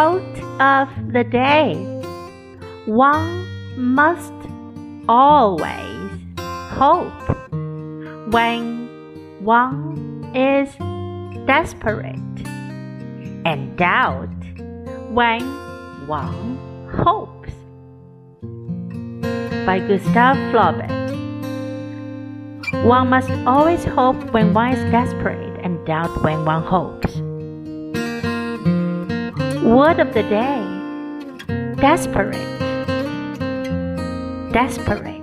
Quote of the day One must always hope when one is desperate and doubt when one hopes. By Gustave Flaubert. One must always hope when one is desperate and doubt when one hopes. Word of the day Desperate. Desperate.